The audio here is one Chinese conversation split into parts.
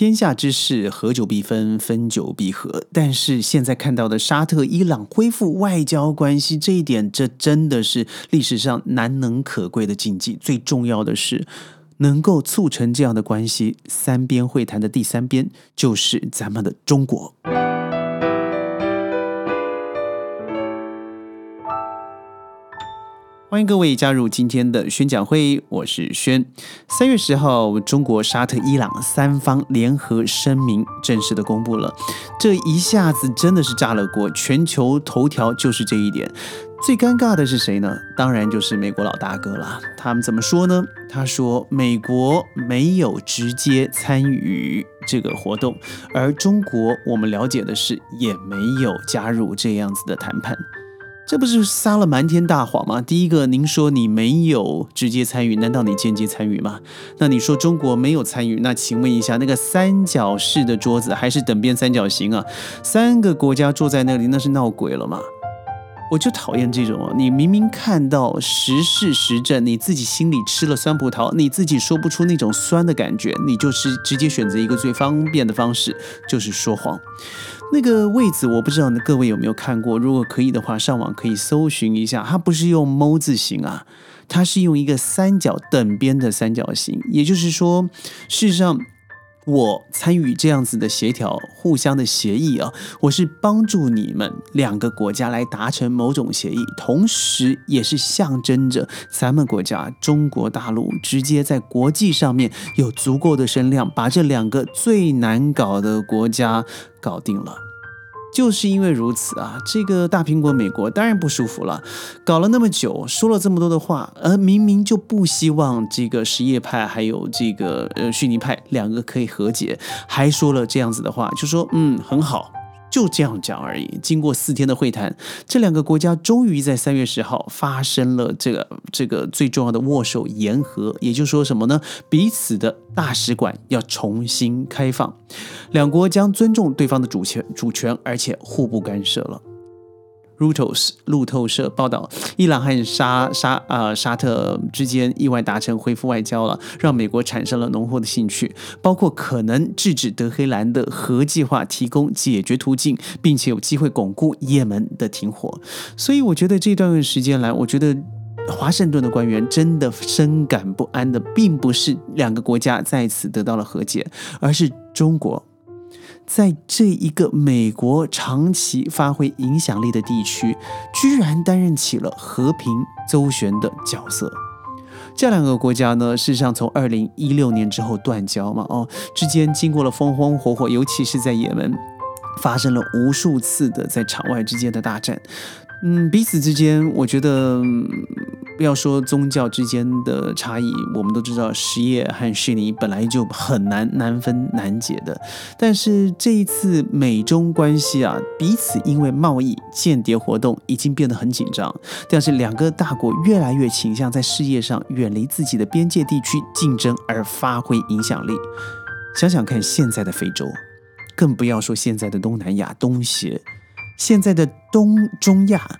天下之事，合久必分，分久必合。但是现在看到的沙特、伊朗恢复外交关系这一点，这真的是历史上难能可贵的禁忌。最重要的是，能够促成这样的关系，三边会谈的第三边就是咱们的中国。欢迎各位加入今天的宣讲会，我是轩。三月十号，中国、沙特、伊朗三方联合声明正式的公布了，这一下子真的是炸了锅，全球头条就是这一点。最尴尬的是谁呢？当然就是美国老大哥了。他们怎么说呢？他说美国没有直接参与这个活动，而中国我们了解的是也没有加入这样子的谈判。这不是撒了瞒天大谎吗？第一个，您说你没有直接参与，难道你间接参与吗？那你说中国没有参与，那请问一下，那个三角式的桌子还是等边三角形啊？三个国家坐在那里，那是闹鬼了吗？我就讨厌这种，你明明看到实事实证，你自己心里吃了酸葡萄，你自己说不出那种酸的感觉，你就是直接选择一个最方便的方式，就是说谎。那个位子我不知道，各位有没有看过？如果可以的话，上网可以搜寻一下。它不是用“猫”字形啊，它是用一个三角等边的三角形。也就是说，事实上。我参与这样子的协调、互相的协议啊，我是帮助你们两个国家来达成某种协议，同时也是象征着咱们国家中国大陆直接在国际上面有足够的声量，把这两个最难搞的国家搞定了。就是因为如此啊，这个大苹果美国当然不舒服了，搞了那么久，说了这么多的话，而明明就不希望这个什叶派还有这个呃逊尼派两个可以和解，还说了这样子的话，就说嗯很好。就这样讲而已。经过四天的会谈，这两个国家终于在三月十号发生了这个这个最重要的握手言和。也就是说什么呢？彼此的大使馆要重新开放，两国将尊重对方的主权主权，而且互不干涉了。Reuters 路透社报道，伊朗和沙沙啊沙特之间意外达成恢复外交了，让美国产生了浓厚的兴趣，包括可能制止德黑兰的核计划，提供解决途径，并且有机会巩固也门的停火。所以，我觉得这段时间来，我觉得华盛顿的官员真的深感不安的，并不是两个国家再次得到了和解，而是中国。在这一个美国长期发挥影响力的地区，居然担任起了和平周旋的角色。这两个国家呢，事实上从二零一六年之后断交嘛，哦，之间经过了风风火火，尤其是在也门，发生了无数次的在场外之间的大战。嗯，彼此之间，我觉得。不要说宗教之间的差异，我们都知道实业和虚拟本来就很难难分难解的。但是这一次美中关系啊，彼此因为贸易、间谍活动已经变得很紧张。但是两个大国越来越倾向在事业上远离自己的边界地区竞争而发挥影响力。想想看，现在的非洲，更不要说现在的东南亚、东协，现在的东中亚。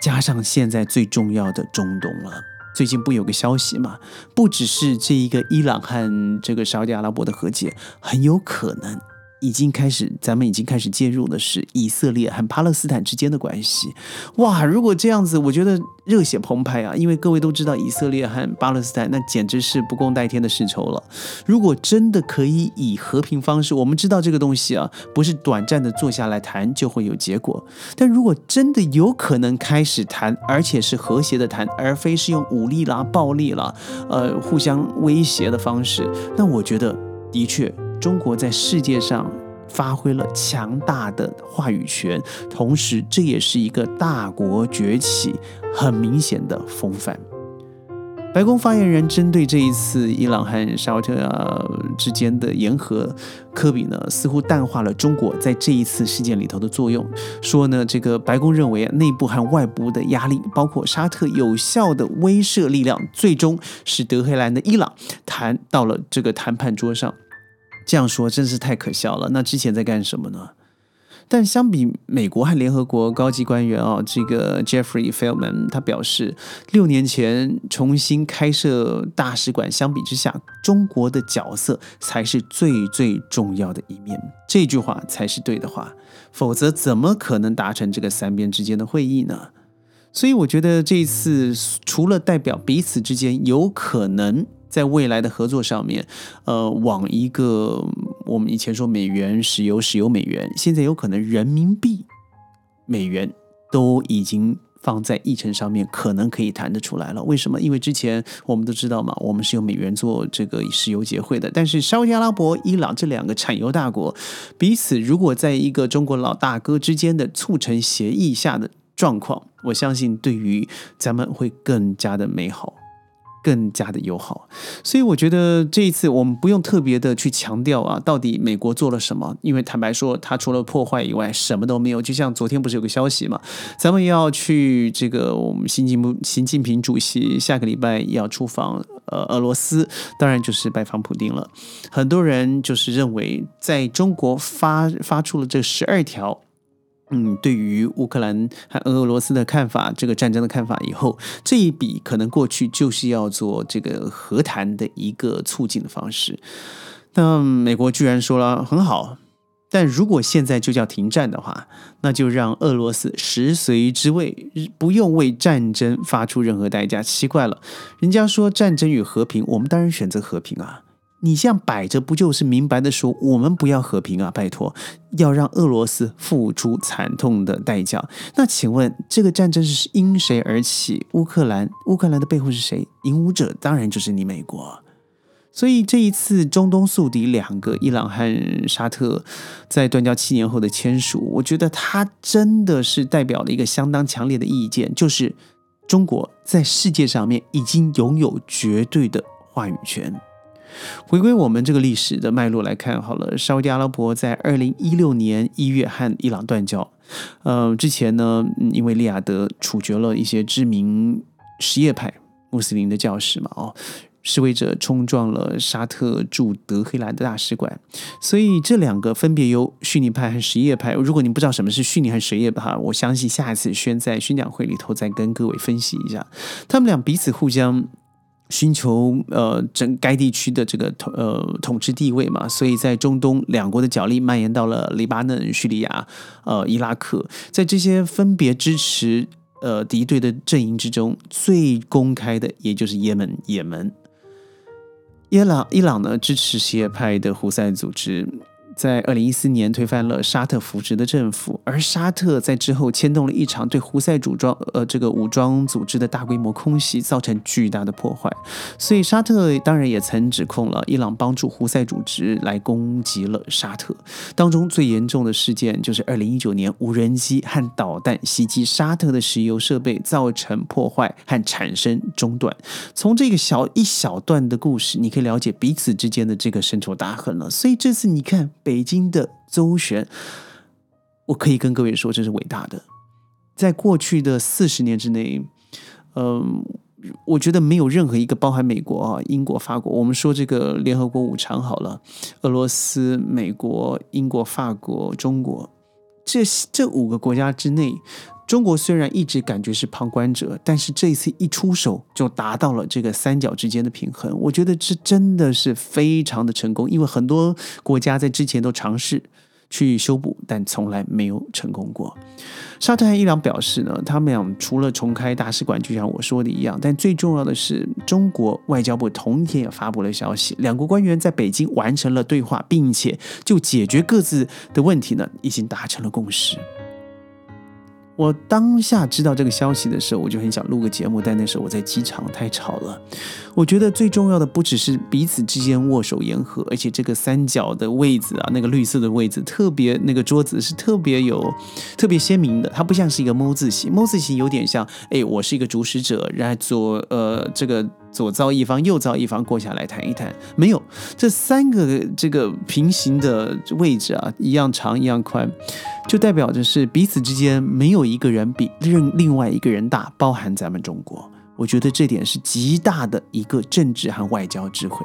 加上现在最重要的中东了，最近不有个消息吗？不只是这一个伊朗和这个沙特阿拉伯的和解，很有可能。已经开始，咱们已经开始介入的是以色列和巴勒斯坦之间的关系。哇，如果这样子，我觉得热血澎湃啊！因为各位都知道，以色列和巴勒斯坦那简直是不共戴天的世仇了。如果真的可以以和平方式，我们知道这个东西啊，不是短暂的坐下来谈就会有结果。但如果真的有可能开始谈，而且是和谐的谈，而非是用武力啦、暴力啦、呃互相威胁的方式，那我觉得的确。中国在世界上发挥了强大的话语权，同时这也是一个大国崛起很明显的风范。白宫发言人针对这一次伊朗和沙特啊之间的言和，科比呢似乎淡化了中国在这一次事件里头的作用，说呢这个白宫认为啊内部和外部的压力，包括沙特有效的威慑力量，最终使德黑兰的伊朗谈到了这个谈判桌上。这样说真是太可笑了。那之前在干什么呢？但相比美国和联合国高级官员啊，这个 Jeffrey Feldman 他表示，六年前重新开设大使馆相比之下，中国的角色才是最最重要的一面。这句话才是对的话，否则怎么可能达成这个三边之间的会议呢？所以我觉得这一次除了代表彼此之间有可能在未来的合作上面，呃，往一个我们以前说美元、石油、石油美元，现在有可能人民币、美元都已经。放在议程上面，可能可以谈得出来了。为什么？因为之前我们都知道嘛，我们是用美元做这个石油结汇的。但是沙特阿拉伯、伊朗这两个产油大国，彼此如果在一个中国老大哥之间的促成协议下的状况，我相信对于咱们会更加的美好。更加的友好，所以我觉得这一次我们不用特别的去强调啊，到底美国做了什么？因为坦白说，他除了破坏以外，什么都没有。就像昨天不是有个消息嘛，咱们要去这个我们习近平习近平主席下个礼拜要出访呃俄罗斯，当然就是拜访普京了。很多人就是认为，在中国发发出了这十二条。嗯，对于乌克兰和俄罗斯的看法，这个战争的看法，以后这一笔可能过去就是要做这个和谈的一个促进的方式。那美国居然说了很好，但如果现在就叫停战的话，那就让俄罗斯食髓知味，不用为战争发出任何代价。奇怪了，人家说战争与和平，我们当然选择和平啊。你这样摆着，不就是明白的说，我们不要和平啊？拜托，要让俄罗斯付出惨痛的代价。那请问，这个战争是因谁而起？乌克兰，乌克兰的背后是谁？引武者当然就是你美国。所以这一次中东宿敌两个伊朗和沙特在断交七年后的签署，我觉得它真的是代表了一个相当强烈的意见，就是中国在世界上面已经拥有绝对的话语权。回归我们这个历史的脉络来看，好了，沙特阿拉伯在二零一六年一月和伊朗断交。呃，之前呢，因为利雅得处决了一些知名什叶派穆斯林的教士嘛，哦，示威者冲撞了沙特驻德黑兰的大使馆，所以这两个分别由逊尼派和什叶派。如果你不知道什么是逊尼和什叶派，我相信下一次宣在宣讲会里头再跟各位分析一下，他们俩彼此互相。寻求呃整该地区的这个统呃统治地位嘛，所以在中东两国的角力蔓延到了黎巴嫩、叙利亚、呃伊拉克，在这些分别支持呃敌对的阵营之中，最公开的也就是也门。也门，伊朗伊朗呢支持什叶派的胡塞组织。在二零一四年推翻了沙特扶植的政府，而沙特在之后牵动了一场对胡塞武装呃这个武装组织的大规模空袭，造成巨大的破坏。所以沙特当然也曾指控了伊朗帮助胡塞组织来攻击了沙特。当中最严重的事件就是二零一九年无人机和导弹袭击沙特的石油设备，造成破坏和产生中断。从这个小一小段的故事，你可以了解彼此之间的这个深仇大恨了。所以这次你看。北京的周旋，我可以跟各位说，这是伟大的。在过去的四十年之内，嗯，我觉得没有任何一个包含美国啊、英国、法国，我们说这个联合国五常好了，俄罗斯、美国、英国、法国、中国，这这五个国家之内，中国虽然一直感觉是旁观者，但是这一次一出手就达到了这个三角之间的平衡。我觉得这真的是非常的成功，因为很多国家在之前都尝试去修补，但从来没有成功过。沙特和伊朗表示呢，他们俩除了重开大使馆，就像我说的一样，但最重要的是，中国外交部同一天也发布了消息，两国官员在北京完成了对话，并且就解决各自的问题呢，已经达成了共识。我当下知道这个消息的时候，我就很想录个节目，但那时候我在机场，太吵了。我觉得最重要的不只是彼此之间握手言和，而且这个三角的位置啊，那个绿色的位置特别，那个桌子是特别有、特别鲜明的。它不像是一个 “M” 字形，“M” 字形有点像，哎，我是一个主使者，然后左呃这个。左造一方，右造一方，过下来谈一谈。没有这三个这个平行的位置啊，一样长一样宽，就代表着是彼此之间没有一个人比另另外一个人大，包含咱们中国。我觉得这点是极大的一个政治和外交智慧，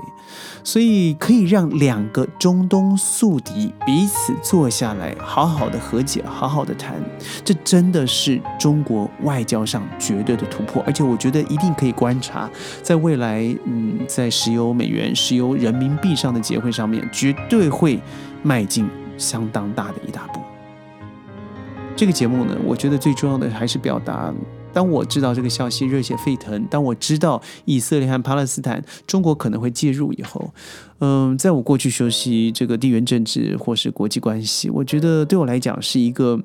所以可以让两个中东宿敌彼此坐下来，好好的和解，好好的谈，这真的是中国外交上绝对的突破。而且我觉得一定可以观察，在未来，嗯，在石油美元、石油人民币上的结汇上面，绝对会迈进相当大的一大步。这个节目呢，我觉得最重要的还是表达。当我知道这个消息热血沸腾，当我知道以色列和巴勒斯坦中国可能会介入以后，嗯，在我过去学习这个地缘政治或是国际关系，我觉得对我来讲是一个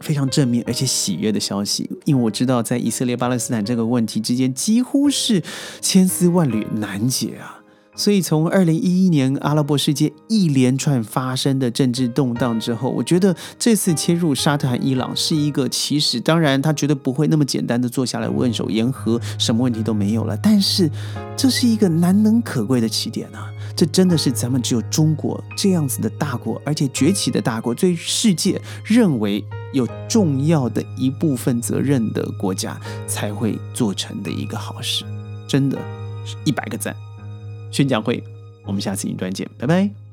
非常正面而且喜悦的消息，因为我知道在以色列巴勒斯坦这个问题之间几乎是千丝万缕难解啊。所以，从二零一一年阿拉伯世界一连串发生的政治动荡之后，我觉得这次切入沙特和伊朗是一个起始。当然，他绝对不会那么简单的坐下来问手言和，什么问题都没有了。但是，这是一个难能可贵的起点啊！这真的是咱们只有中国这样子的大国，而且崛起的大国，对世界认为有重要的一部分责任的国家才会做成的一个好事。真的是，一百个赞。宣讲会，我们下次影端见，拜拜。